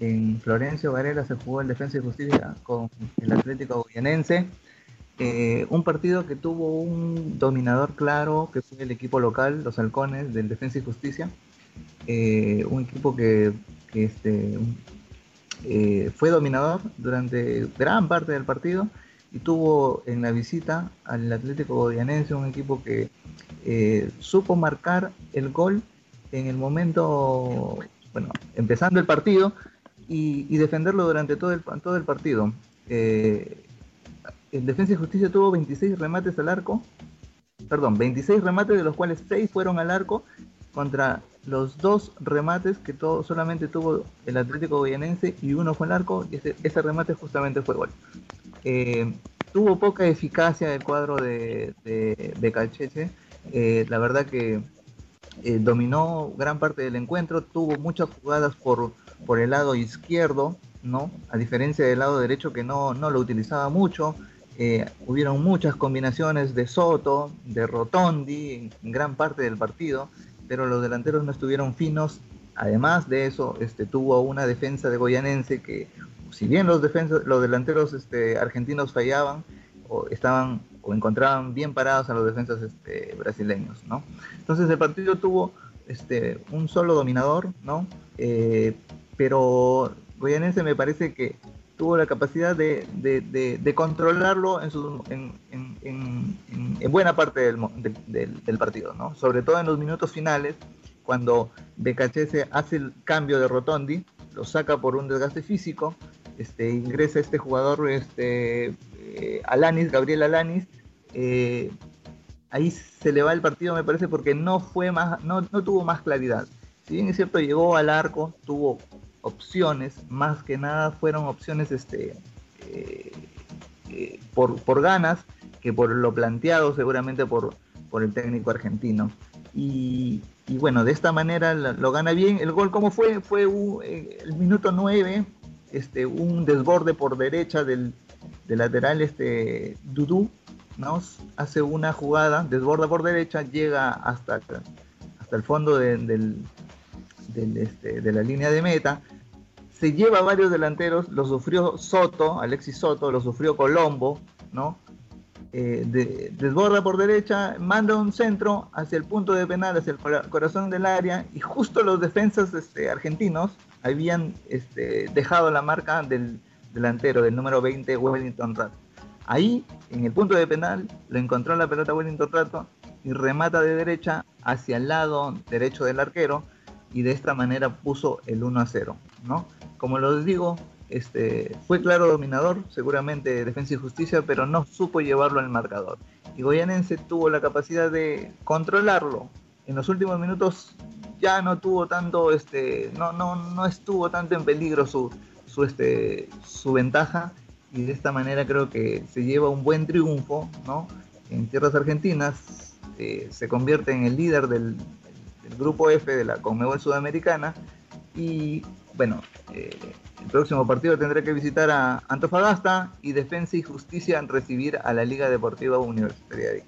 en Florencio Varela se jugó el Defensa y Justicia con el Atlético Guayanense. Eh, un partido que tuvo un dominador claro, que fue el equipo local, los halcones del Defensa y Justicia. Eh, un equipo que, este, eh, fue dominador durante gran parte del partido y tuvo en la visita al Atlético Godianense un equipo que supo marcar el gol en el momento, bueno, empezando el partido y, defenderlo durante todo el, todo el partido. Eh, el Defensa y Justicia tuvo 26 remates al arco, perdón, 26 remates de los cuales 6 fueron al arco contra los dos remates que todo, solamente tuvo el Atlético Goyanense y uno fue al arco y ese, remate justamente fue gol. Eh, tuvo poca eficacia el cuadro de, de, Calcheche, eh, la verdad que dominó gran parte del encuentro, tuvo muchas jugadas por por el lado izquierdo, ¿no? A diferencia del lado derecho que no, no lo utilizaba mucho. Eh, hubieron muchas combinaciones de Soto, de Rotondi en gran parte del partido, pero los delanteros no estuvieron finos. Además de eso, este, tuvo una defensa de Goyanense que, si bien los, los delanteros este, argentinos fallaban, o estaban o encontraban bien parados a los defensas este, brasileños, ¿no? Entonces el partido tuvo este, un solo dominador, ¿no? Eh, pero Goyanense me parece que tuvo la capacidad de, controlarlo en, en, buena parte del, partido, ¿no? sobre todo en los minutos finales, cuando Becachese hace el cambio de Rotondi, lo saca por un desgaste físico, este, ingresa este jugador, este, eh, Alanis, Gabriel Alanis, eh, ahí se le va el partido, me parece, porque no fue más, no, no tuvo más claridad. Si bien es cierto, llegó al arco, tuvo opciones, más que nada fueron opciones este, eh, eh, por, por, ganas que por lo planteado seguramente por, por el técnico argentino. Y, bueno, de esta manera lo, gana bien. El gol, ¿cómo fue? Fue eh, el minuto 9, este, un desborde por derecha del, lateral este, Dudú, hace una jugada, desborda por derecha, llega hasta, hasta el fondo del, este, de la línea de meta, se lleva varios delanteros, lo sufrió Soto, Alexis Soto, lo sufrió Colombo, ¿no? Eh, desborda por derecha, manda un centro hacia el punto de penal, hacia el corazón del área, y justo los defensas este, argentinos habían este, dejado la marca del delantero, del número 20, Wellington Rato. Ahí, en el punto de penal, lo encontró la pelota Wellington Rato y remata de derecha hacia el lado derecho del arquero, y de esta manera puso el 1 a 0, ¿no? como les digo, este, fue claro dominador, seguramente Defensa y Justicia, pero no supo llevarlo al marcador. Y Goyanense tuvo la capacidad de controlarlo. En los últimos minutos ya no tuvo tanto, este, no, no, no estuvo tanto en peligro su, su, este, su ventaja y de esta manera creo que se lleva un buen triunfo, ¿no? En tierras argentinas eh, se convierte en el líder del, del grupo F de la Conmebol Sudamericana y bueno, eh, el próximo partido tendrá que visitar a Antofagasta y Defensa y Justicia recibir a la Liga Deportiva Universitaria de